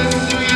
Hallelujah.